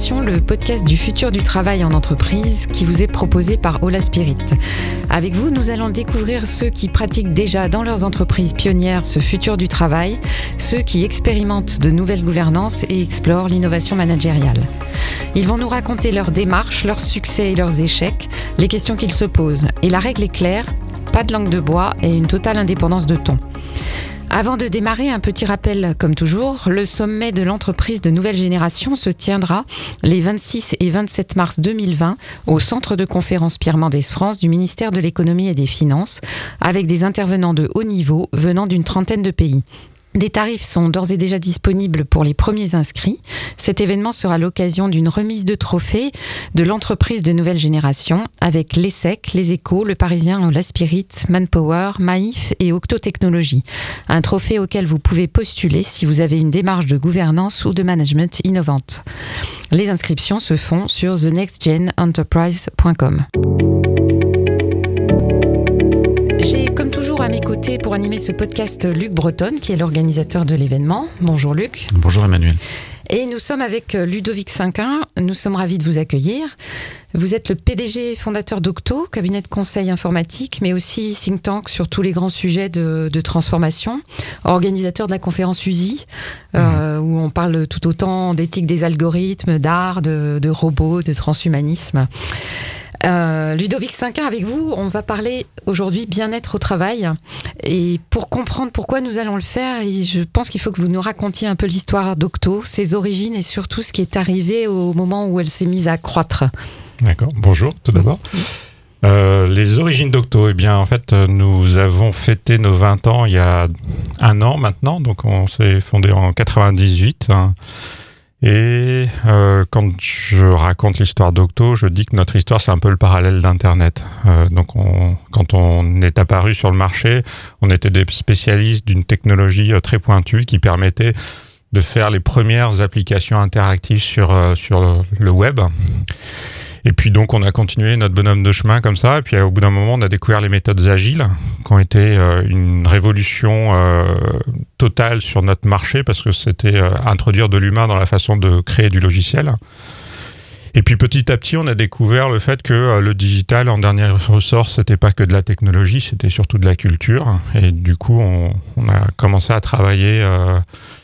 le podcast du futur du travail en entreprise qui vous est proposé par Ola Spirit. Avec vous, nous allons découvrir ceux qui pratiquent déjà dans leurs entreprises pionnières ce futur du travail, ceux qui expérimentent de nouvelles gouvernances et explorent l'innovation managériale. Ils vont nous raconter leurs démarches, leurs succès et leurs échecs, les questions qu'ils se posent. Et la règle est claire, pas de langue de bois et une totale indépendance de ton. Avant de démarrer, un petit rappel comme toujours, le sommet de l'entreprise de nouvelle génération se tiendra les 26 et 27 mars 2020 au centre de conférence Pierre Mendès France du ministère de l'économie et des finances avec des intervenants de haut niveau venant d'une trentaine de pays. Des tarifs sont d'ores et déjà disponibles pour les premiers inscrits. Cet événement sera l'occasion d'une remise de trophées de l'entreprise de nouvelle génération avec l'ESSEC, les Échos, le Parisien, la Spirit, Manpower, Maïf et Octotechnologie. Un trophée auquel vous pouvez postuler si vous avez une démarche de gouvernance ou de management innovante. Les inscriptions se font sur thenextgenenterprise.com. à mes côtés pour animer ce podcast Luc Breton, qui est l'organisateur de l'événement. Bonjour Luc. Bonjour Emmanuel. Et nous sommes avec Ludovic Cinquin. Nous sommes ravis de vous accueillir. Vous êtes le PDG fondateur d'Octo, cabinet de conseil informatique, mais aussi think tank sur tous les grands sujets de, transformation, organisateur de la conférence USI, euh, où on parle tout autant d'éthique des algorithmes, d'art, de, de robots, de transhumanisme. Euh, Ludovic Cinquin, avec vous, on va parler aujourd'hui bien-être au travail. Et pour comprendre pourquoi nous allons le faire, je pense qu'il faut que vous nous racontiez un peu l'histoire d'Octo, ses origines et surtout ce qui est arrivé au moment où elle s'est mise à croître. D'accord. Bonjour, tout d'abord. Euh, les origines d'Octo, eh bien, en fait, nous avons fêté nos 20 ans il y a un an maintenant. Donc, on s'est fondé en 98. Et euh, quand je raconte l'histoire d'Octo, je dis que notre histoire, c'est un peu le parallèle d'Internet. Euh, donc, on, quand on est apparu sur le marché, on était des spécialistes d'une technologie euh, très pointue qui permettait de faire les premières applications interactives sur, euh, sur le web. Et puis donc on a continué notre bonhomme de chemin comme ça. Et puis au bout d'un moment, on a découvert les méthodes agiles, qui ont été euh, une révolution euh, totale sur notre marché parce que c'était euh, introduire de l'humain dans la façon de créer du logiciel. Et puis petit à petit, on a découvert le fait que le digital, en dernier ressort, c'était pas que de la technologie, c'était surtout de la culture. Et du coup, on, on a commencé à travailler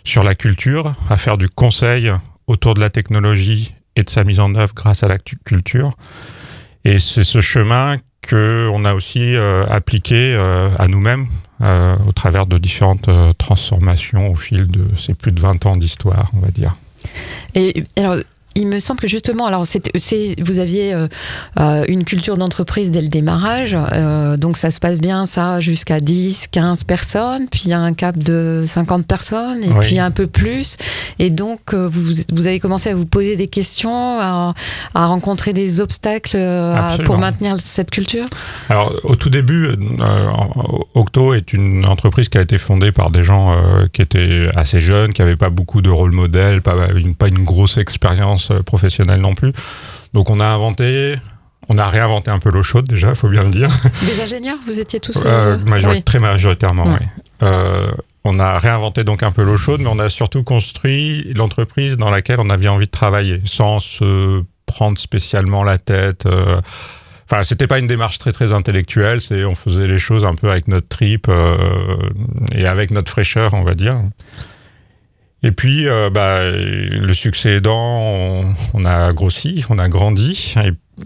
sur la culture, à faire du conseil autour de la technologie et de sa mise en œuvre grâce à la culture. Et c'est ce chemin qu'on a aussi euh, appliqué euh, à nous-mêmes euh, au travers de différentes transformations au fil de ces plus de 20 ans d'histoire, on va dire. Et alors, il me semble que justement, alors c'est, vous aviez euh, euh, une culture d'entreprise dès le démarrage, euh, donc ça se passe bien, ça, jusqu'à 10, 15 personnes, puis il y a un cap de 50 personnes, et puis un peu plus. Et donc, vous, vous, avez commencé à vous poser des questions, à, rencontrer des obstacles pour maintenir cette culture? Alors, au tout début, Octo est une entreprise qui a été fondée par des gens qui étaient assez jeunes, qui n'avaient pas beaucoup de rôle modèle, pas une, pas une grosse expérience euh, professionnelle non plus. Donc on a inventé, on a réinventé un peu l'eau chaude déjà, il faut bien le dire. Des ingénieurs, vous étiez tous euh, euh Très majoritairement, oui. Euh, on a réinventé donc un peu l'eau chaude, mais on a surtout construit l'entreprise dans laquelle on avait envie de travailler, sans se prendre spécialement la tête. Enfin, c'était pas une démarche très très intellectuelle. C'est on faisait les choses un peu avec notre trip et avec notre fraîcheur, on va dire. Et puis, euh, bah, le succès aidant, on, a grossi, on a grandi.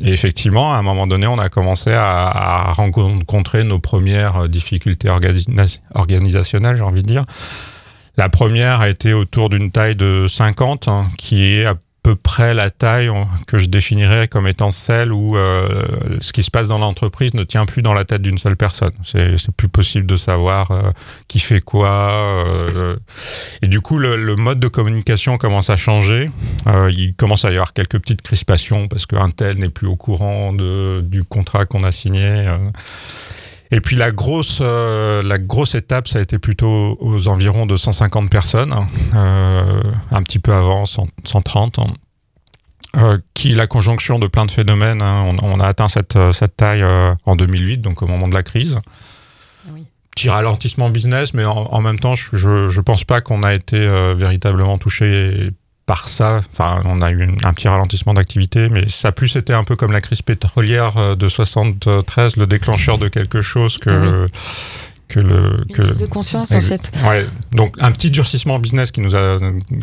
Et, effectivement, à un moment donné, on a commencé à, rencontrer nos premières difficultés organisationnelles, j'ai envie de dire. La première a été autour d'une taille de 50, hein, qui est à peu près la taille que je définirais comme étant celle où euh, ce qui se passe dans l'entreprise ne tient plus dans la tête d'une seule personne. C'est plus possible de savoir euh, qui fait quoi. Euh, et du coup, le, mode de communication commence à changer. il commence à y avoir quelques petites crispations parce qu'un tel n'est plus au courant du contrat qu'on a signé. Et puis la grosse, euh, la grosse étape, ça a été plutôt aux environs de 150 personnes, euh, un petit peu avant, 130. Euh, qui la conjonction de plein de phénomènes. Hein. on, a atteint cette, cette taille en 2008, donc au moment de la crise. Oui. Petit ralentissement business, mais en, même temps, je ne pense pas qu'on a été véritablement touché par ça, enfin, on a eu un petit ralentissement d'activité, mais ça a plus été un peu comme la crise pétrolière de 73, le déclencheur de quelque chose que. Ah que le Une crise de conscience en fait. Ouais. Donc un petit durcissement business qui nous a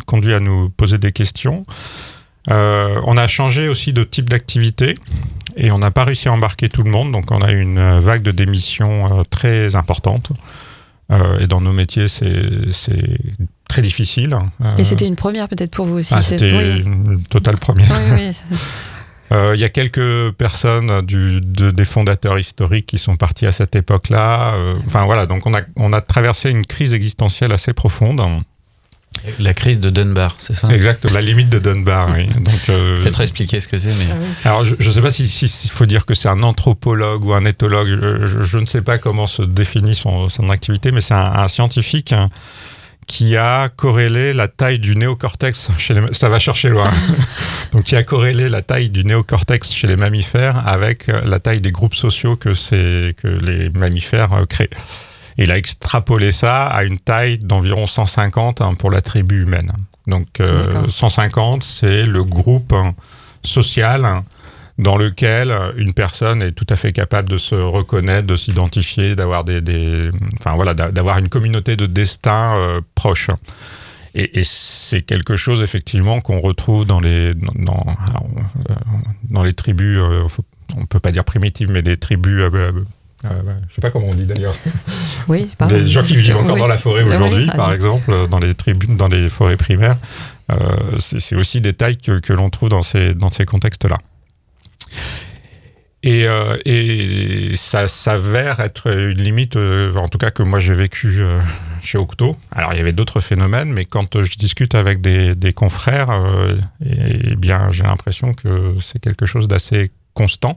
conduit à nous poser des questions. Euh, on a changé aussi de type d'activité et on n'a pas réussi à embarquer tout le monde, donc on a eu une vague de démissions euh, très importante. Euh, et dans nos métiers, c'est très difficile. et c'était une première peut-être pour vous aussi. Ah, c'était une totale première. Il y a quelques personnes du, des fondateurs historiques qui sont partis à cette époque-là. Enfin voilà, donc on a, on a traversé une crise existentielle assez profonde. La crise de Dunbar, c'est ça? Exact, la limite de Dunbar, oui. Euh, Peut-être expliquer ce que c'est, mais... Ah Alors, je ne sais pas s'il si, faut dire que c'est un anthropologue ou un éthologue, je, ne sais pas comment se définit son, activité, mais c'est un, scientifique hein, qui a corrélé la taille du néocortex chez les... Ça va chercher loin. Donc, qui a corrélé la taille du néocortex chez les mammifères avec la taille des groupes sociaux que, que les mammifères euh, créent il a extrapolé ça à une taille d'environ 150 hein, pour la tribu humaine. Donc 150, euh, c'est le groupe hein, social hein, dans lequel une personne est tout à fait capable de se reconnaître, de s'identifier, d'avoir des, enfin voilà, d'avoir une communauté de destin euh, proche. Et, c'est quelque chose effectivement qu'on retrouve dans les dans, dans, les tribus, euh, on peut pas dire primitives, mais des tribus je ne sais pas comment on dit d'ailleurs. Oui, Des gens qui vivent encore dans la forêt aujourd'hui, par exemple, dans les tribunes, dans les forêts primaires. Euh, c'est aussi des tailles que, l'on trouve dans ces, dans ces contextes-là. Et, euh, et, ça s'avère être une limite, euh, en tout cas que moi j'ai vécu chez Octo. Alors il y avait d'autres phénomènes, mais quand je discute avec des, des confrères, eh bien j'ai l'impression que c'est quelque chose d'assez constant.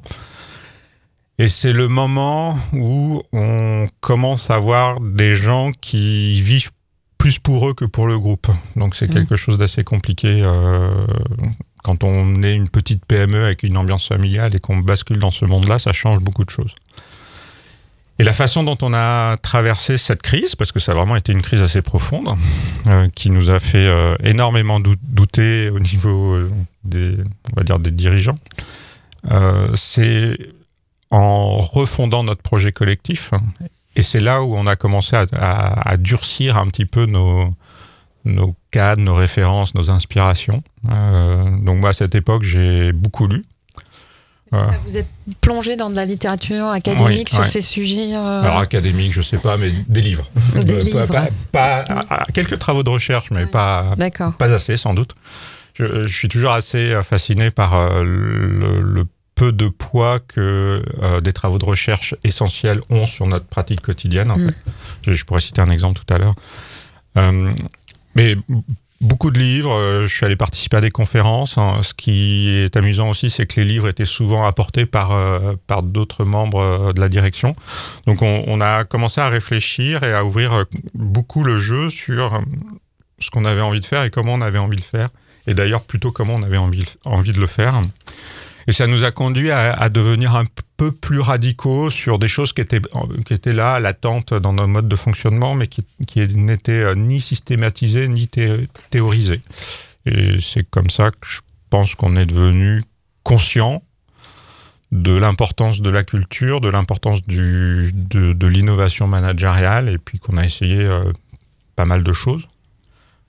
Et c'est le moment où on commence à voir des gens qui vivent plus pour eux que pour le groupe. Donc c'est mmh. quelque chose d'assez compliqué euh, quand on est une petite PME avec une ambiance familiale et qu'on bascule dans ce monde-là, ça change beaucoup de choses. Et la façon dont on a traversé cette crise, parce que ça a vraiment été une crise assez profonde, euh, qui nous a fait euh, énormément douter au niveau des, on va dire, des dirigeants, c'est en refondant notre projet collectif. Et c'est là où on a commencé à, durcir un petit peu nos, nos cadres, nos références, nos inspirations. Euh, donc moi, à cette époque, j'ai beaucoup lu. vous êtes plongé dans de la littérature académique sur ces sujets euh Alors académique, je sais pas, mais des livres. Des euh, livres. Pas, quelques travaux de recherche, mais pas, pas assez sans doute. Je, suis toujours assez fasciné par le, le peu de poids que euh, des travaux de recherche essentiels ont sur notre pratique quotidienne. Mm. Je, pourrais citer un exemple tout à l'heure. Euh, mais beaucoup de livres, euh, je suis allé participer à des conférences. Hein. Ce qui est amusant aussi, c'est que les livres étaient souvent apportés par, par d'autres membres de la direction. Donc on, on, a commencé à réfléchir et à ouvrir beaucoup le jeu sur ce qu'on avait envie de faire et comment on avait envie de le faire. Et d'ailleurs plutôt comment on avait envie, envie de le faire. Et ça nous a conduit à, devenir un peu plus radicaux sur des choses qui étaient, qui étaient là, latentes dans nos modes de fonctionnement, mais qui, qui n'étaient euh, ni systématisées ni théorisées. Et c'est comme ça que je pense qu'on est devenu conscient de l'importance de la culture, de l'importance de, de l'innovation managériale, et puis qu'on a essayé euh, pas mal de choses.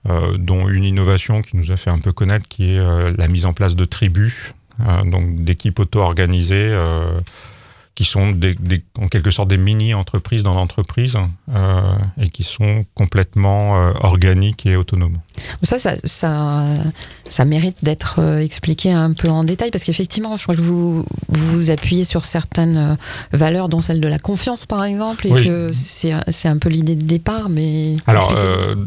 Euh, dont une innovation qui nous a fait un peu connaître, qui est la mise en place de tribus donc d'équipes auto-organisées euh, qui sont des, en quelque sorte des mini-entreprises dans l'entreprise euh, et qui sont complètement euh, organiques et autonomes. Ça, ça, ça, ça mérite d'être euh, expliqué un peu en détail parce qu'effectivement, je crois que vous vous appuyez sur certaines valeurs, dont celle de la confiance, par exemple, et que c'est un peu l'idée de départ, mais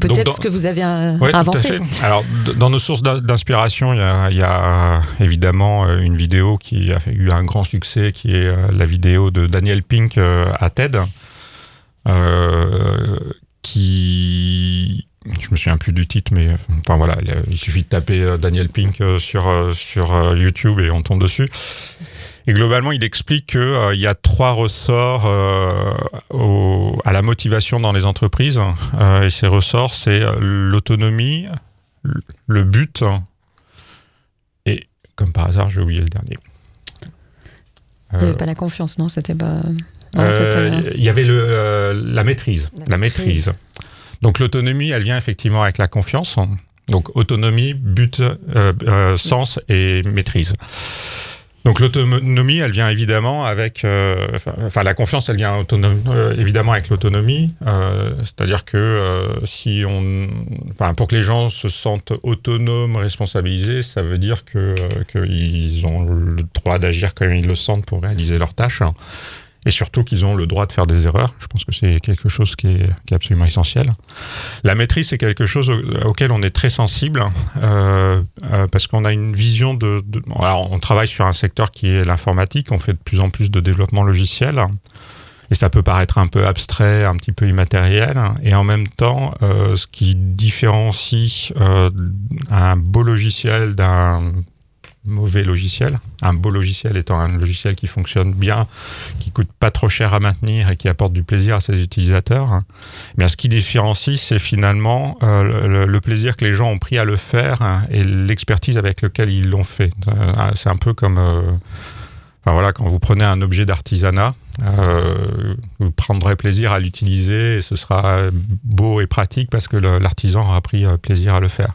peut-être ce que vous avez inventé. Alors, dans nos sources d'inspiration, il y, y, a évidemment une vidéo qui a eu un grand succès, qui est la vidéo vidéo de Daniel Pink euh, à TED, euh, qui je me souviens plus du titre, mais enfin voilà, il suffit de taper euh, Daniel Pink sur, sur YouTube et on tombe dessus. Et globalement, il explique qu'il y a trois ressorts à la motivation dans les entreprises. et ces ressorts, c'est l'autonomie, le but, et comme par hasard, j'ai oublié le dernier. Il n'y avait pas la confiance, non C'était pas. Il y avait le, la maîtrise. La, maîtrise. Donc l'autonomie, elle vient effectivement avec la confiance. Donc autonomie, but, sens et maîtrise. Donc l'autonomie, elle vient évidemment avec, euh, enfin la confiance, elle vient euh, évidemment avec l'autonomie. Euh, c'est-à-dire que si on, enfin pour que les gens se sentent autonomes, responsabilisés, ça veut dire que qu'ils ont le droit d'agir comme ils le sentent pour réaliser leurs tâches et surtout qu'ils ont le droit de faire des erreurs. Je pense que c'est quelque chose qui est, qui est, absolument essentiel. La maîtrise, c'est quelque chose auquel on est très sensible euh, euh, parce qu'on a une vision de, de, Alors, on travaille sur un secteur qui est l'informatique. On fait de plus en plus de développement logiciel. Et ça peut paraître un peu abstrait, un petit peu immatériel. Et en même temps, euh, ce qui différencie euh, un beau logiciel d'un mauvais logiciel. Un beau logiciel étant un logiciel qui fonctionne bien, qui coûte pas trop cher à maintenir et qui apporte du plaisir à ses utilisateurs. Mais ce qui différencie, c'est finalement euh, le, plaisir que les gens ont pris à le faire et l'expertise avec laquelle ils l'ont fait. Euh, c'est un peu comme euh, voilà, quand vous prenez un objet d'artisanat, vous prendrez plaisir à l'utiliser et ce sera beau et pratique parce que l'artisan aura pris plaisir à le faire.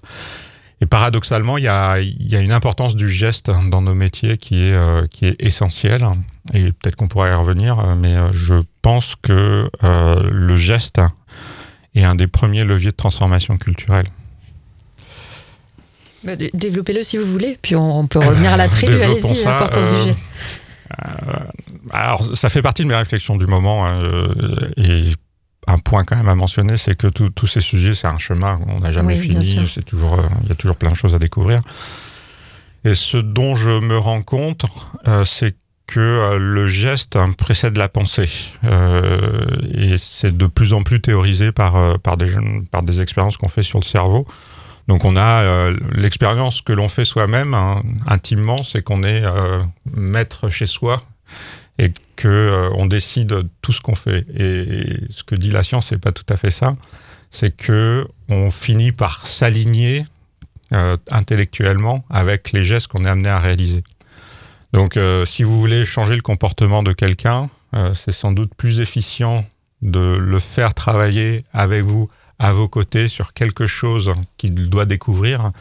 Et paradoxalement, il y a, y a, une importance du geste dans nos métiers qui est, euh, qui est essentielle. Et peut-être qu'on pourrait y revenir, euh, mais euh, je pense que le geste est un des premiers leviers de transformation culturelle. Bah, développez-le si vous voulez, puis on, peut revenir à la tribu. Allez-y, l'importance du geste. alors, ça fait partie de mes réflexions du moment. et un point quand même à mentionner, c'est que tous ces sujets, c'est un chemin, on n'a jamais fini, c'est toujours, euh, il y a toujours plein de choses à découvrir. Et ce dont je me rends compte, euh, c'est que euh, le geste précède la pensée. et c'est de plus en plus théorisé par, par, des, par des expériences qu'on fait sur le cerveau. Donc on a l'expérience que l'on fait soi-même hein, intimement, c'est qu'on est maître chez soi et que euh, on décide tout ce qu'on fait. Et, ce que dit la science, c'est pas tout à fait ça. C'est que on finit par s'aligner euh, intellectuellement avec les gestes qu'on est amené à réaliser. Donc, euh, si vous voulez changer le comportement de quelqu'un, c'est sans doute plus efficient de le faire travailler avec vous à vos côtés sur quelque chose qu'il doit découvrir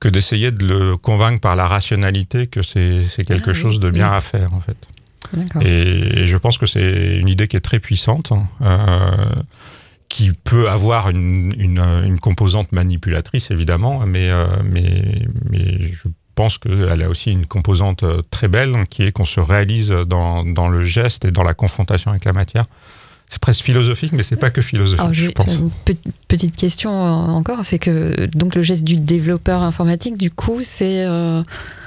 que d'essayer de le convaincre par la rationalité que c'est quelque ah chose de bien à faire en fait. Et, je pense que c'est une idée qui est très puissante, euh, qui peut avoir une, une, composante manipulatrice évidemment, mais, euh, mais, mais je pense qu'elle a aussi une composante euh, très belle, qui est qu'on se réalise dans, dans, le geste et dans la confrontation avec la matière. C'est presque philosophique, mais c'est pas que philosophique, je, pense. Une petite question encore, c'est que donc le geste du développeur informatique, du coup, c'est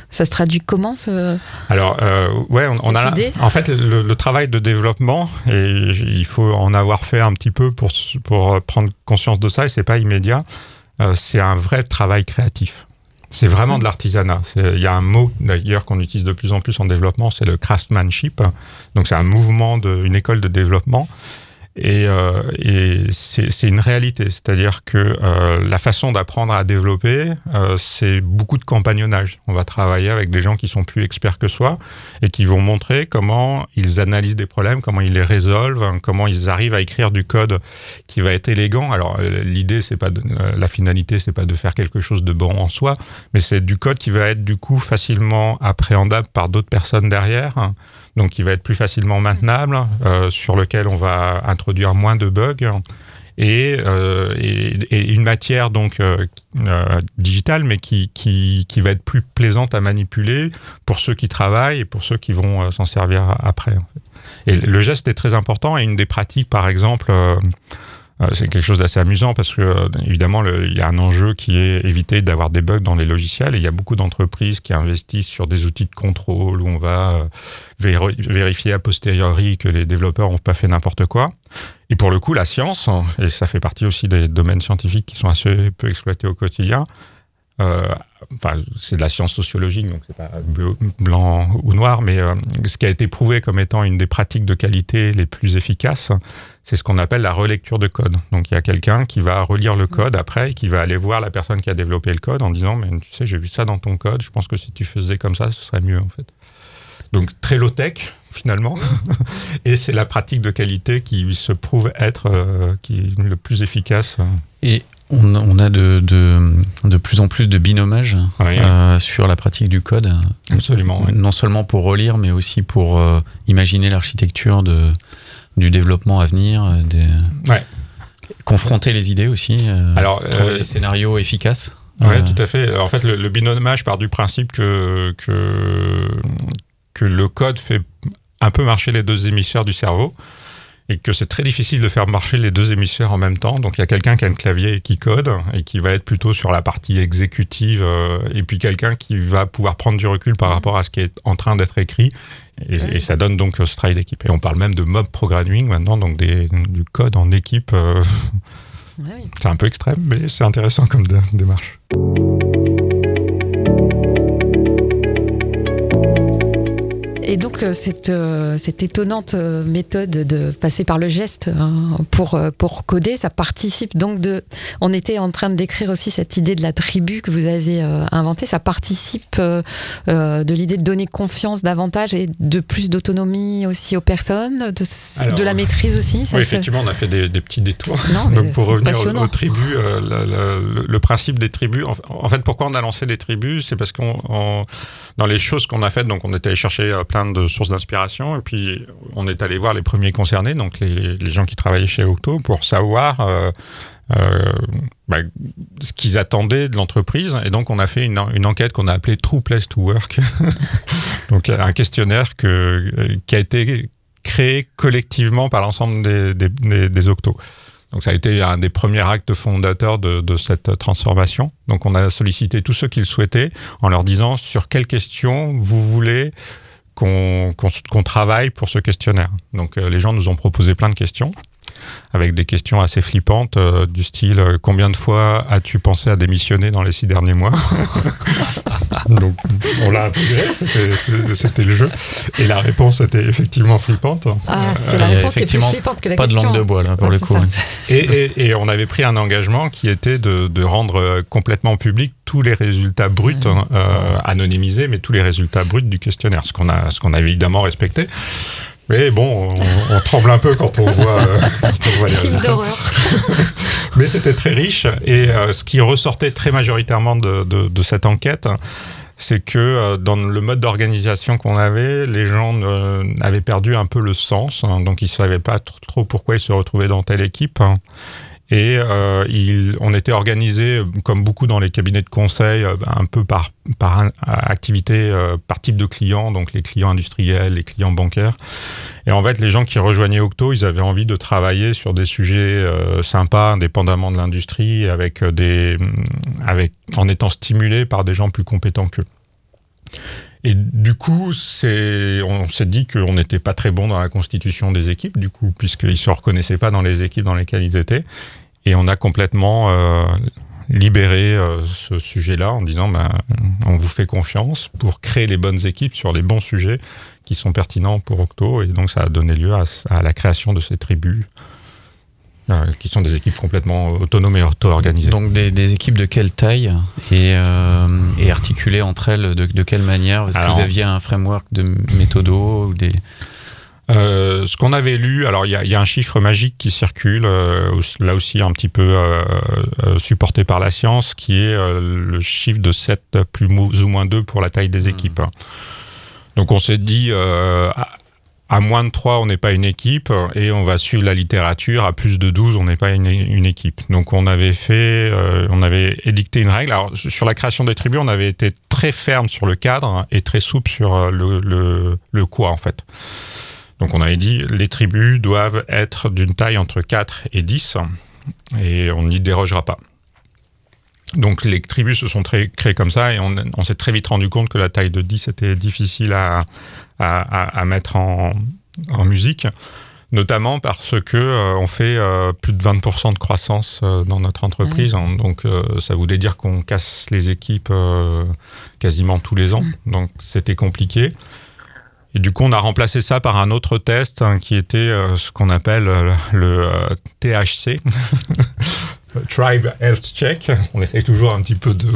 ça se traduit comment ce Alors euh, ouais, on, a en fait le, travail de développement et il faut en avoir fait un petit peu pour pour prendre conscience de ça et c'est pas immédiat. Euh, c'est un vrai travail créatif. C'est vraiment de l'artisanat. Il y a un mot d'ailleurs qu'on utilise de plus en plus en développement, c'est le craftsmanship. Donc c'est un mouvement de, une école de développement. Et, euh, et c'est une réalité, c'est-à-dire que euh, la façon d'apprendre à développer, euh, c'est beaucoup de compagnonnage. On va travailler avec des gens qui sont plus experts que soi et qui vont montrer comment ils analysent des problèmes, comment ils les résolvent, comment ils arrivent à écrire du code qui va être élégant. Alors euh, l'idée, c'est pas de, euh, la finalité, c'est pas de faire quelque chose de bon en soi, mais c'est du code qui va être du coup facilement appréhendable par d'autres personnes derrière donc qui va être plus facilement maintenable, euh, sur lequel on va introduire moins de bugs. Et, euh, et, une matière donc euh, digitale, mais qui, qui, qui, va être plus plaisante à manipuler pour ceux qui travaillent et pour ceux qui vont s'en servir après. Et le geste est très important et une des pratiques, par exemple, euh, c'est quelque chose d'assez amusant parce que euh, évidemment il y a un enjeu qui est éviter d'avoir des bugs dans les logiciels et il y a beaucoup d'entreprises qui investissent sur des outils de contrôle où on va euh, vérifier a posteriori que les développeurs n'ont pas fait n'importe quoi. Et pour le coup, la science, et ça fait partie aussi des domaines scientifiques qui sont assez peu exploités au quotidien, enfin, c'est de la science sociologique, donc c'est pas blanc ou noir, mais ce qui a été prouvé comme étant une des pratiques de qualité les plus efficaces, c'est ce qu'on appelle la relecture de code. Donc il y a quelqu'un qui va relire le code après et qui va aller voir la personne qui a développé le code en disant mais tu sais j'ai vu ça dans ton code, je pense que si tu faisais comme ça ce serait mieux en fait. Donc très low tech finalement et c'est la pratique de qualité qui se prouve être euh, qui est le plus efficace. Et on, a de, de, plus en plus de binomage euh, sur la pratique du code. Absolument. Non seulement pour relire, mais aussi pour euh, imaginer l'architecture de, du développement à venir, euh, ouais. confronter les idées aussi, Alors, trouver des scénarios efficaces. Oui, tout à fait. En fait, le, le, binomage part du principe que, que, que le code fait un peu marcher les deux hémisphères du cerveau et que c'est très difficile de faire marcher les deux hémisphères en même temps. Donc il y a quelqu'un qui a un clavier et qui code et qui va être plutôt sur la partie exécutive euh, et puis quelqu'un qui va pouvoir prendre du recul par rapport à ce qui est en train d'être écrit et, ça donne donc ce travail d'équipe. Et on parle même de mob programming maintenant, donc des, du code en équipe. Euh, c'est un peu extrême, mais c'est intéressant comme démarche. Et donc euh, cette, euh, cette étonnante euh, méthode de passer par le geste hein, pour, pour coder, ça participe donc de... On était en train de décrire aussi cette idée de la tribu que vous avez inventée, ça participe de l'idée de donner confiance davantage et de plus d'autonomie aussi aux personnes, de, de la maîtrise aussi. oui, effectivement, on a fait des, petits détours. donc pour revenir aux, tribus, le, principe des tribus, en, fait, pourquoi on a lancé des tribus C'est parce qu'on dans les choses qu'on a faites, donc on était allé chercher plein de sources d'inspiration. Et puis, on est allé voir les premiers concernés, donc les, gens qui travaillaient chez Octo, pour savoir euh, euh, bah, ce qu'ils attendaient de l'entreprise. Et donc, on a fait une, enquête qu'on a appelée True Place to Work. donc, un questionnaire que, qui a été créé collectivement par l'ensemble des, des, Octos. Donc ça a été un des premiers actes fondateurs de, de, cette transformation. Donc on a sollicité tous ceux qui le souhaitaient en leur disant sur quelles questions vous voulez qu'on travaille pour ce questionnaire. Donc euh, les gens nous ont proposé plein de questions avec des questions assez flippantes euh, du style euh, combien de fois as-tu pensé à démissionner dans les six derniers mois Donc on l'a intégré, c'était le jeu. Et la réponse était effectivement flippante. Ah, c'est la réponse qui est plus flippante que la pas question. Pas de langue de bois là pour le coup. Et, et, on avait pris un engagement qui était de, de rendre complètement public tous les résultats bruts, euh, anonymisés, mais tous les résultats bruts du questionnaire, ce qu'on a, ce qu'on a évidemment respecté. Mais bon, on, tremble un peu quand on voit, euh, les d'horreur. Mais c'était très riche et euh, ce qui ressortait très majoritairement de, de, cette enquête, c'est que euh, dans le mode d'organisation qu'on avait, les gens avaient perdu un peu le sens, hein, donc ils ne savaient pas trop pourquoi ils se retrouvaient dans telle équipe. Hein. Et euh, on était organisé, comme beaucoup dans les cabinets de conseil, euh, un peu par, par activité, euh, par type de clients, donc les clients industriels, les clients bancaires. Et en fait, les gens qui rejoignaient Octo, ils avaient envie de travailler sur des sujets euh, sympas, indépendamment de l'industrie, avec des, avec, en étant stimulés par des gens plus compétents qu'eux. Et du coup, on s'est dit qu'on n'était pas très bon dans la constitution des équipes, du coup, puisqu'ils se reconnaissaient pas dans les équipes dans lesquelles ils étaient. Et on a complètement euh, libéré euh, ce sujet-là en disant, ben, on vous fait confiance pour créer les bonnes équipes sur les bons sujets qui sont pertinents pour Octo. Et donc, ça a donné lieu à la création de ces tribus qui sont des équipes complètement autonomes et auto-organisées. Donc des, équipes de quelle taille et, euh, et articulées entre elles de, de quelle manière? Est-ce que vous aviez un framework de méthodo ou des... Euh, ce qu'on avait lu, alors il y, y a, un chiffre magique qui circule, euh, là aussi un petit peu euh, euh, supporté par la science, qui est le chiffre de 7 plus ou moins 2 pour la taille des hmm. équipes. Donc on s'est dit, à moins de 3, on n'est pas une équipe, et on va suivre la littérature. À plus de 12, on n'est pas une, équipe. Donc, on avait fait, euh, on avait édicté une règle. Alors, sur la création des tribus, on avait été très ferme sur le cadre et très souple sur euh, le, quoi, en fait. Donc, on avait dit, les tribus doivent être d'une taille entre 4 et 10, et on n'y dérogera pas. Donc les tribus se sont créées comme ça et on, on s'est très vite rendu compte que la taille de 10 était difficile à, à, à, mettre en, en, musique. notamment parce que on fait plus de 20% de croissance dans notre entreprise. Hein. donc, ça voulait dire qu'on casse les équipes quasiment tous les ans. Mm. Donc, c'était compliqué. Et du coup, on a remplacé ça par un autre test hein, qui était ce qu'on appelle le THC. Tribe Health Check. On essaye toujours un petit peu de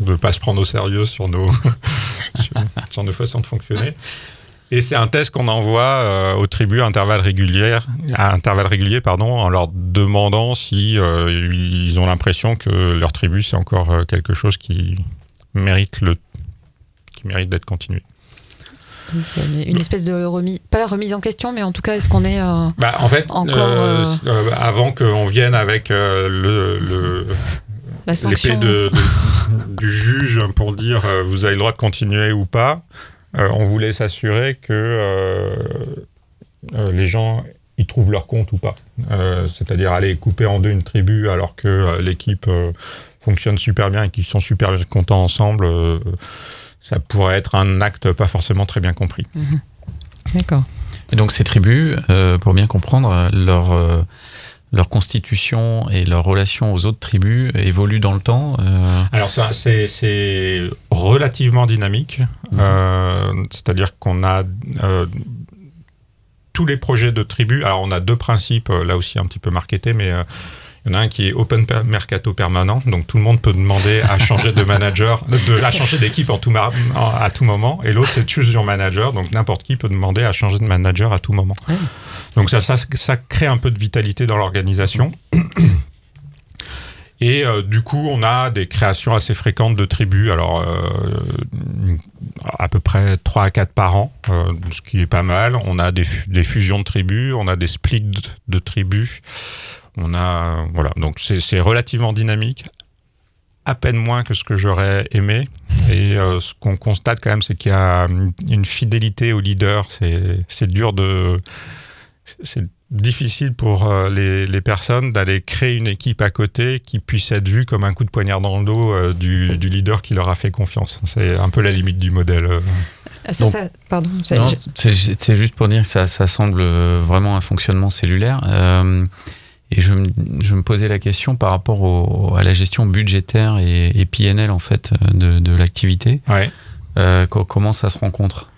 ne pas se prendre au sérieux sur nos, sur, nos façons de fonctionner. Et c'est un test qu'on envoie euh, aux tribus à intervalles réguliers, à intervalles réguliers pardon, en leur demandant si euh, ils ont l'impression que leur tribu c'est encore euh, quelque chose qui mérite le qui mérite d'être continué. Une espèce de remise, pas remise en question, mais en tout cas, est-ce qu'on est, bah, en fait, encore avant qu'on vienne avec le, le l'épée de, du juge pour dire vous avez le droit de continuer ou pas. Euh, on voulait s'assurer que euh, euh, les gens ils trouvent leur compte ou pas. C'est-à-dire aller couper en deux une tribu alors que l'équipe fonctionne super bien et qu'ils sont super contents ensemble, ça pourrait être un acte pas forcément très bien compris. Mhm. D'accord. Et donc ces tribus, pour bien comprendre, leur leur constitution et leur relation aux autres tribus évoluent dans le temps euh Alors ça, c'est relativement dynamique. Mhm. Euh, c'est-à-dire qu'on a euh, tous les projets de tribus. Alors on a deux principes, là aussi un petit peu marketés, mais il y en a un qui est open mercato permanent, donc tout le monde peut demander à changer de manager, de, à changer d'équipe en tout à tout moment. Et l'autre, c'est choose your manager, donc n'importe qui peut demander à changer de manager à tout moment. Donc ça, ça, ça, crée un peu de vitalité dans l'organisation. Et euh, du coup, on a des créations assez fréquentes de tribus, alors euh, à peu près 3 à 4 par an, euh, ce qui est pas mal. On a des, fusions de tribus, on a des splits de, tribus. On a voilà, donc c'est relativement dynamique, à peine moins que ce que j'aurais aimé. Et ce qu'on constate quand même, c'est qu'il y a une fidélité au leader. C'est dur de c'est difficile pour euh, les, personnes d'aller créer une équipe à côté qui puisse être vue comme un coup de poignard dans le dos euh, du, leader qui leur a fait confiance. C'est un peu la limite du modèle. Euh. Ah, ça, pardon. C'est juste pour dire que ça, semble vraiment un fonctionnement cellulaire. et je me, posais la question par rapport à la gestion budgétaire et, PNL en fait de, de l'activité. Ouais. Euh, comment ça se rencontre?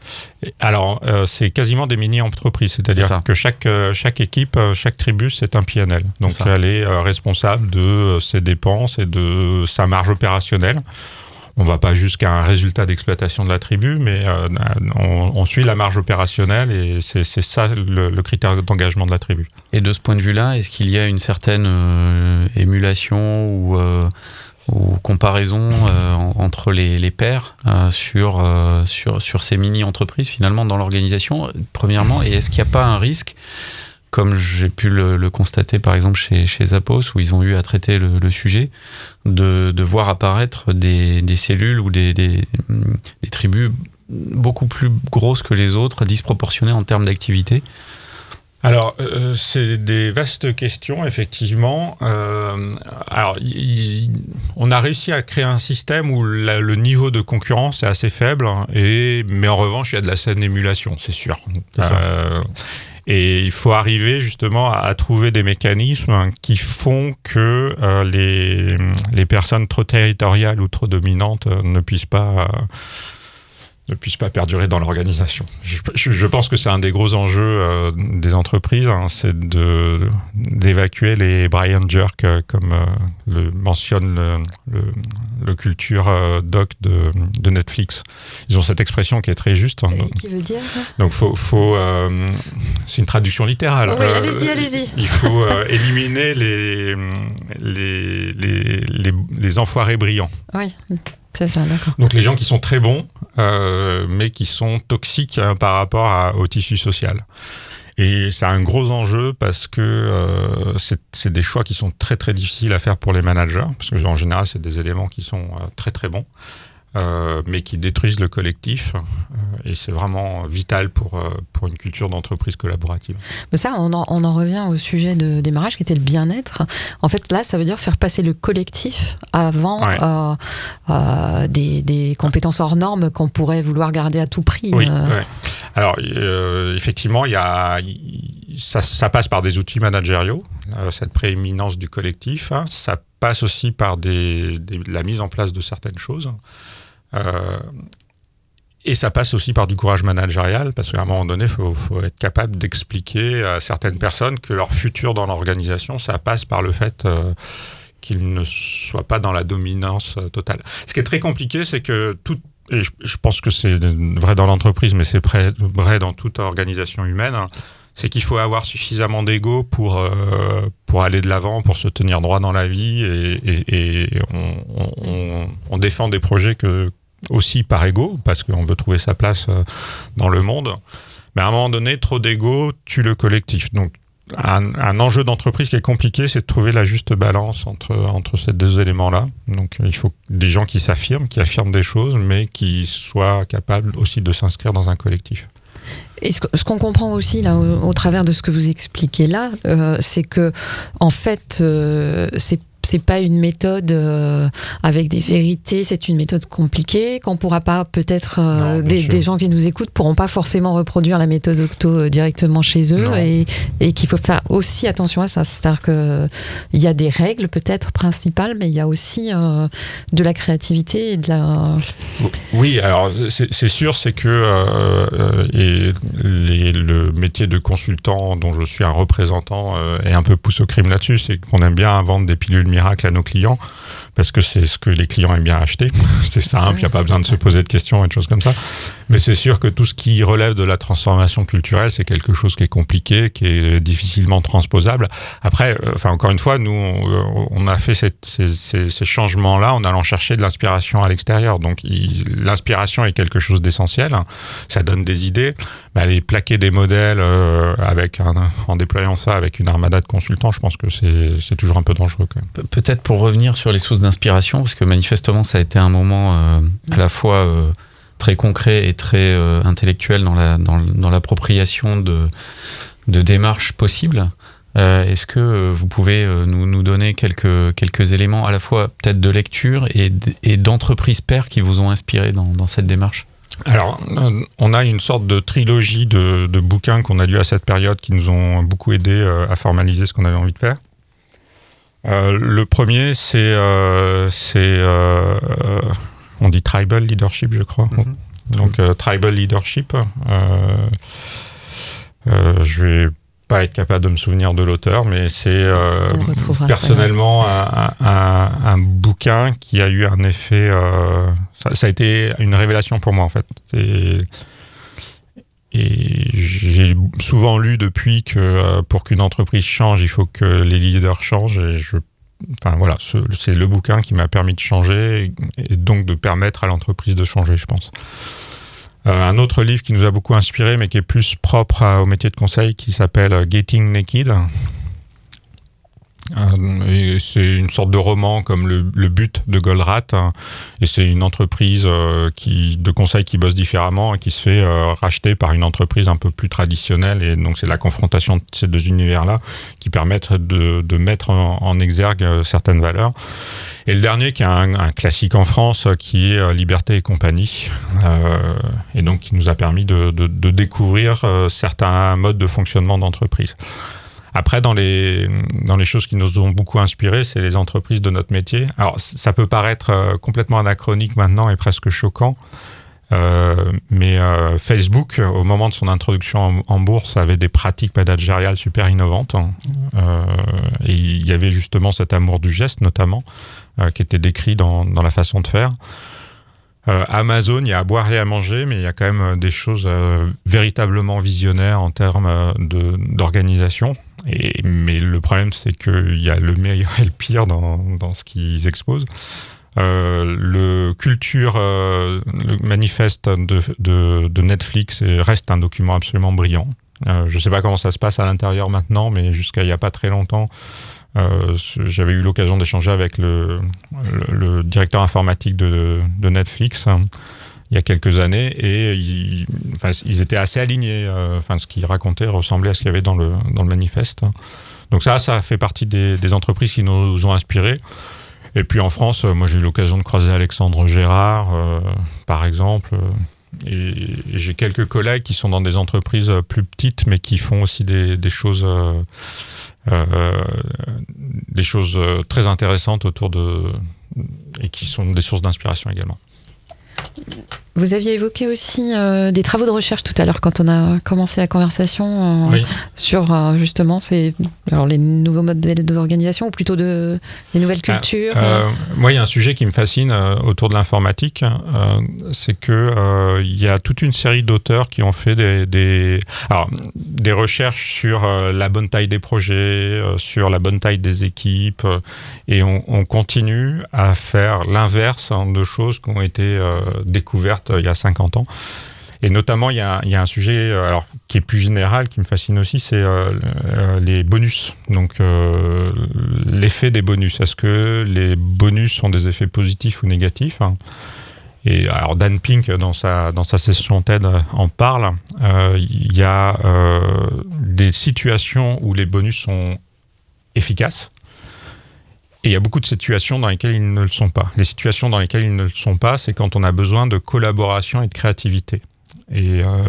Alors, euh, c'est quasiment des mini-entreprises, c'est-à-dire que chaque, euh, chaque équipe, chaque tribu, c'est un PNL. Donc, elle est responsable de ses dépenses et de sa marge opérationnelle. On ne va pas jusqu'à un résultat d'exploitation de la tribu, mais on, suit la marge opérationnelle et c'est ça le, critère d'engagement de la tribu. Et de ce point de vue-là, est-ce qu'il y a une certaine émulation ou ou comparaison euh, entre les, les pairs euh, sur, euh, sur, ces mini-entreprises finalement dans l'organisation, premièrement, et est-ce qu'il n'y a pas un risque comme j'ai pu le, constater par exemple chez, chez Zappos, où ils ont eu à traiter le, sujet, de, voir apparaître des, cellules ou des, tribus beaucoup plus grosses que les autres, disproportionnées en termes d'activité, alors, euh, c'est des vastes questions, effectivement. Euh, alors, on a réussi à créer un système où le niveau de concurrence est assez faible, hein, et, mais en revanche, il y a de la saine émulation, c'est sûr. Euh, et il faut arriver justement à, trouver des mécanismes qui font que les, les personnes trop territoriales ou trop dominantes ne puissent pas ne puisse pas perdurer dans l'organisation. Je, pense que c'est un des gros enjeux euh, des entreprises, hein, c'est d'évacuer les Brian Jerk, euh, comme euh, le mentionne le, culture doc de, de, Netflix. Ils ont cette expression qui est très juste. Hein, qui veut dire Donc, faut, faut c'est une traduction littérale. Oui, allez-y, allez-y. Il faut éliminer les les, les, les, les enfoirés brillants. Oui. C'est ça, d'accord. Donc les gens qui sont très bons, euh, mais qui sont toxiques hein, par rapport au tissu social. Et c'est un gros enjeu parce que euh, c'est des choix qui sont très très difficiles à faire pour les managers, parce que en général c'est des éléments qui sont euh, très très bons. Euh, mais qui détruisent le collectif. Euh, et c'est vraiment vital pour, euh, pour une culture d'entreprise collaborative. Mais ça, on en, on en, revient au sujet de démarrage qui était le bien-être. En fait, là, ça veut dire faire passer le collectif avant des, des, compétences hors normes qu'on pourrait vouloir garder à tout prix. Oui, Alors, effectivement, il y a, ça, passe par des outils managériaux, cette prééminence du collectif. Hein. Ça passe aussi par des, la mise en place de certaines choses. Euh, et ça passe aussi par du courage managérial, parce qu'à un moment donné, il faut, être capable d'expliquer à certaines personnes que leur futur dans l'organisation, ça passe par le fait qu'ils ne soient pas dans la dominance totale. Ce qui est très compliqué, c'est que tout, et je, pense que c'est vrai dans l'entreprise, mais c'est vrai dans toute organisation humaine, hein, c'est qu'il faut avoir suffisamment d'ego pour, euh, pour aller de l'avant, pour se tenir droit dans la vie, et, on, défend des projets que, aussi par ego, parce qu'on veut trouver sa place euh, dans le monde. Mais à un moment donné, trop d'ego tue le collectif. Donc un, enjeu d'entreprise qui est compliqué, c'est de trouver la juste balance entre, entre ces deux éléments-là. Donc il faut des gens qui s'affirment, qui affirment des choses, mais qui soient capables aussi de s'inscrire dans un collectif. Et ce, qu'on comprend aussi là au, travers de ce que vous expliquez là, euh, c'est que en fait, euh, c'est c'est pas une méthode euh, avec des vérités, c'est une méthode compliquée qu'on pourra pas peut-être euh, des, gens qui nous écoutent pourront pas forcément reproduire la méthode Octo euh, directement chez eux et, et qu'il faut faire aussi attention à ça, c'est-à-dire que il y a des règles peut-être principales, mais il y a aussi de la créativité et de la. Oui, alors c'est sûr, c'est que et le métier de consultant dont je suis un représentant est un peu pousse au crime là-dessus, c'est qu'on aime bien inventer des pilules miracle à nos clients parce que c'est ce que les clients aiment bien acheter. c'est simple, il n'y a pas besoin de se poser de questions et de choses comme ça. Mais c'est sûr que tout ce qui relève de la transformation culturelle, c'est quelque chose qui est compliqué, qui est difficilement transposable. Après, euh, enfin encore une fois, nous, on, a fait ces, ces, changements-là en allant chercher de l'inspiration à l'extérieur. Donc l'inspiration est quelque chose d'essentiel. Ça donne des idées. Mais aller plaquer des modèles euh, avec un, en déployant ça avec une armada de consultants, je pense que c'est toujours un peu dangereux quand même. Peut-être pour revenir sur les sources d'inspiration, parce que manifestement ça a été un moment euh, à la fois très concret et très euh, intellectuel dans la dans, l'appropriation de de démarches possibles. Euh, est-ce que euh, vous pouvez nous, nous, donner quelques, quelques éléments à la fois peut-être de lecture et, et d'entreprises pairs qui vous ont inspiré dans, cette démarche? Alors, on a une sorte de trilogie de, de bouquins qu'on a lus à cette période qui nous ont beaucoup aidé à formaliser ce qu'on avait envie de faire. Le premier, c'est c'est on dit tribal leadership, je crois. Mhm. Donc euh, tribal leadership. Euh, euh, je vais pas être capable de me souvenir de l'auteur, mais c'est personnellement un, bouquin qui a eu un effet. Ça, a été une révélation pour moi en fait. Et, et j'ai souvent lu depuis que pour qu'une entreprise change, il faut que les leaders changent. Enfin voilà, c'est le bouquin qui m'a permis de changer et, donc de permettre à l'entreprise de changer, je pense. Euh, un autre livre qui nous a beaucoup inspiré, mais qui est plus propre au métier de conseil, qui s'appelle Getting Naked, euh, c'est une sorte de roman comme le, but de Goldratt. Hein. et c'est une entreprise euh, qui, de conseil qui bosse différemment et qui se fait euh, racheter par une entreprise un peu plus traditionnelle. Et donc c'est la confrontation de ces deux univers-là qui permettent de, de mettre en, exergue certaines valeurs. Et le dernier qui est un, classique en France qui est Liberté et compagnie. et donc qui nous a permis de, de, de découvrir certains modes de fonctionnement d'entreprise. Après, dans les, dans les choses qui nous ont beaucoup inspiré, c'est les entreprises de notre métier. Alors, ça peut paraître euh, complètement anachronique maintenant et presque choquant. Euh, mais euh, Facebook, au moment de son introduction en, bourse, avait des pratiques managériales super innovantes. Euh, et il y avait justement cet amour du geste, notamment, qui était décrit dans, dans la façon de faire. Amazon, il y a à boire et à manger, mais il y a quand même des choses véritablement visionnaires en termes d'organisation. Mais le problème, c'est qu'il y a le meilleur et le pire dans, dans ce qu'ils exposent. Euh, le culture, euh, le manifeste de, de, Netflix reste un document absolument brillant. Euh, je ne sais pas comment ça se passe à l'intérieur maintenant, mais jusqu'à il n'y a pas très longtemps, j'avais eu l'occasion d'échanger avec le, le, le, directeur informatique de, de Netflix il y a quelques années et ils, étaient assez alignés. Euh, enfin, ce qu'ils racontaient ressemblait à ce qu'il y avait dans le, dans le manifeste. Donc ça, ça fait partie des, entreprises qui nous ont inspirés. Et puis en France, moi j'ai eu l'occasion de croiser Alexandre Gérard, euh, par exemple, et, j'ai quelques collègues qui sont dans des entreprises plus petites, mais qui font aussi des, choses, euh, des choses très intéressantes autour de et qui sont des sources d'inspiration également. Vous aviez évoqué aussi euh, des travaux de recherche tout à l'heure quand on a commencé la conversation euh, sur euh, justement ces, alors les nouveaux modèles d'organisation ou plutôt de, les nouvelles ah, cultures. moi, il y a un sujet qui me fascine autour de l'informatique, c'est que il y a toute une série d'auteurs qui ont fait des, des, alors, des recherches sur la bonne taille des projets, sur la bonne taille des équipes, et on, on, continue à faire l'inverse hein, de choses qui ont été découvertes euh, il y a 50 ans. Et notamment, il y, a, un sujet euh, alors, qui est plus général, qui me fascine aussi, c'est euh, les bonus. Donc, l'effet des bonus. Est-ce que les bonus sont des effets positifs ou négatifs hein? Et alors, Dan Pink, dans sa, dans sa session TED, en parle. Il y a des situations où les bonus sont efficaces et il y a beaucoup de situations dans lesquelles ils ne le sont pas. Les situations dans lesquelles ils ne le sont pas, c'est quand on a besoin de collaboration et de créativité. Et euh,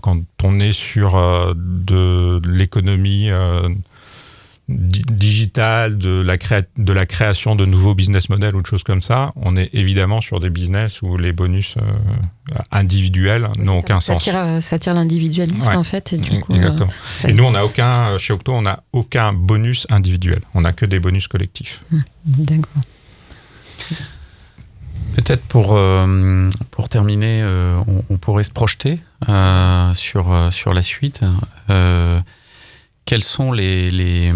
quand on est sur euh, de, l'économie euh, digital, de la, de la création de nouveaux business models ou de choses comme ça, on est évidemment sur des business où les bonus euh, individuels n'ont aucun ça sens. Tire, euh, ça tire l'individualisme en fait. Et, du coup, Exactement. Euh, et nous, on n'a aucun, chez Octo, on n'a aucun bonus individuel. On n'a que des bonus collectifs. Hum, d'accord. Peut-être pour, pour terminer, on, pourrait se projeter sur, sur la suite quelles sont les, les,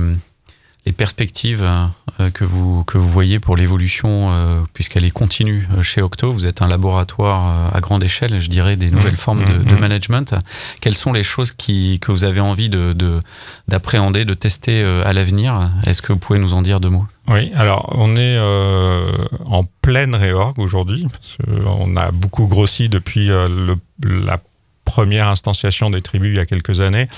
les perspectives euh, que, vous, que vous voyez pour l'évolution, euh, puisqu'elle est continue euh, chez Octo Vous êtes un laboratoire à grande échelle, je dirais, des nouvelles mmh. formes de, de, mmh. management. Quelles sont les choses qui, que vous avez envie d'appréhender, de, de, de tester à l'avenir? Est-ce que vous pouvez nous en dire deux mots? Oui, alors on est en pleine réorg aujourd'hui. On a beaucoup grossi depuis le, la première instanciation des tribus il y a quelques années.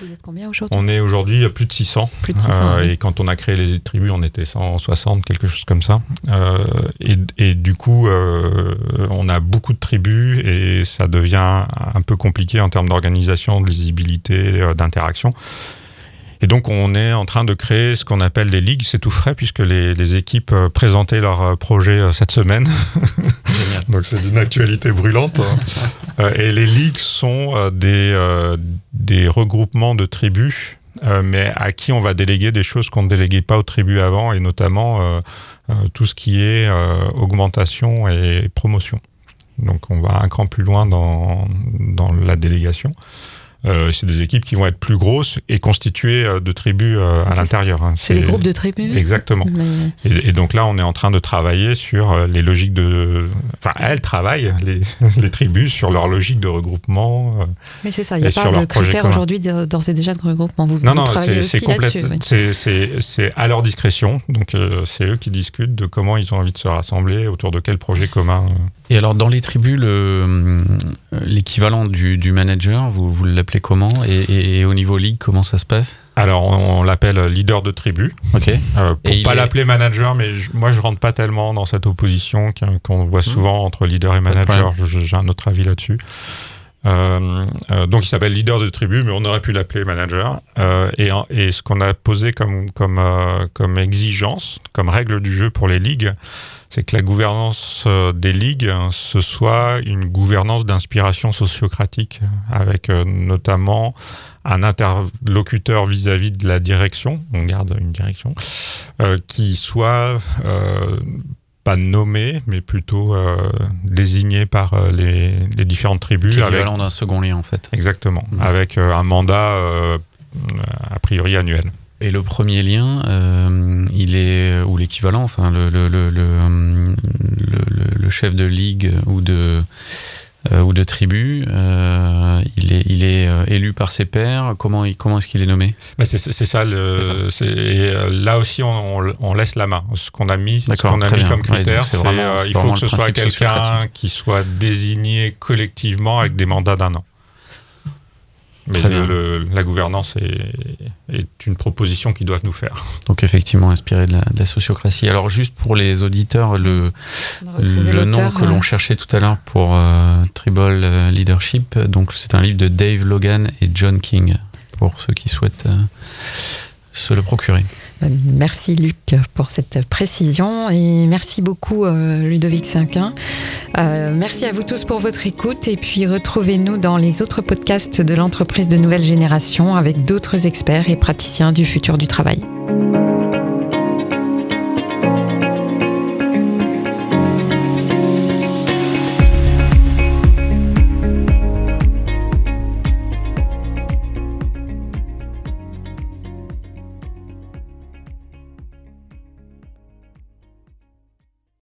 Vous êtes combien aujourd'hui? On est aujourd'hui à plus de 600. Plus de 600 euh, Et quand on a créé les tribus, on était 160, quelque chose comme ça. Euh, et, et, du coup, euh, on a beaucoup de tribus et ça devient un peu compliqué en termes d'organisation, de lisibilité, d'interaction. Et donc, on est en train de créer ce qu'on appelle des ligues. C'est tout frais puisque les, les, équipes euh, présentaient leur euh, projet euh, cette semaine. donc, c'est d'une actualité brûlante. Et les ligues sont des, des regroupements de tribus, mais à qui on va déléguer des choses qu'on ne déléguait pas aux tribus avant, et notamment tout ce qui est augmentation et promotion. Donc, on va un cran plus loin dans, dans la délégation. Euh, c'est des équipes qui vont être plus grosses et constituées euh, de tribus euh, à l'intérieur. Hein. C'est des groupes de tribus Exactement. Et, donc là, on est en train de travailler sur les logiques de... Enfin, elles travaillent, les, les tribus, sur leur logique de regroupement. Mais c'est ça, il n'y a pas de critères aujourd'hui d'ores et déjà de regroupement. Vous, non, non, c'est à leur discrétion. Donc c'est eux qui discutent de comment ils ont envie de se rassembler, autour de quel projet commun. Et alors, dans les tribus, l'équivalent du, du, manager, vous, vous l'appelez comment et, au niveau ligue, comment ça se passe? Alors, on, l'appelle leader de tribu. Ok. Euh, pour pas l'appeler manager, mais moi, je rentre pas tellement dans cette opposition qu'on voit hmm. souvent entre leader et manager. J'ai un autre avis là-dessus. Euh, euh, donc il s'appelle leader de tribu, mais on aurait pu l'appeler manager. et, et, ce qu'on a posé comme, comme, comme exigence, comme règle du jeu pour les ligues, c'est que la gouvernance euh, des ligues, hein, ce soit une gouvernance d'inspiration sociocratique, avec euh, notamment un interlocuteur vis-à-vis de la direction, on garde une direction, euh, qui soit pas nommé, mais plutôt désigné par les, différentes tribus. L'équivalent d'un second lien, en fait. Exactement, mmh. avec un mandat a priori annuel. Et le premier lien, euh, il est ou l'équivalent, enfin le le, le, le, le, chef de ligue ou de euh, ou de tribu, euh, il est il est élu par ses pairs. Comment comment est-ce qu'il est nommé? Bah c'est ça. Le, et là aussi on, on, laisse la main. Ce qu'on a mis, ce qu'on a mis comme critère, c'est il faut que ce soit quelqu'un qui soit désigné collectivement avec des mandats d'un an. Mais la gouvernance est, une proposition qu'ils doivent nous faire. Donc effectivement, inspiré de la, sociocratie. Alors juste pour les auditeurs, le, le nom que l'on cherchait tout à l'heure pour euh, Tribal Leadership, donc c'est un livre de Dave Logan et John King, pour ceux qui souhaitent euh, se le procurer. Merci Luc pour cette précision et merci beaucoup euh, Ludovic Cinquin. Euh, merci à vous tous pour votre écoute et puis retrouvez-nous dans les autres podcasts de l'entreprise de nouvelle génération avec d'autres experts et praticiens du futur du travail.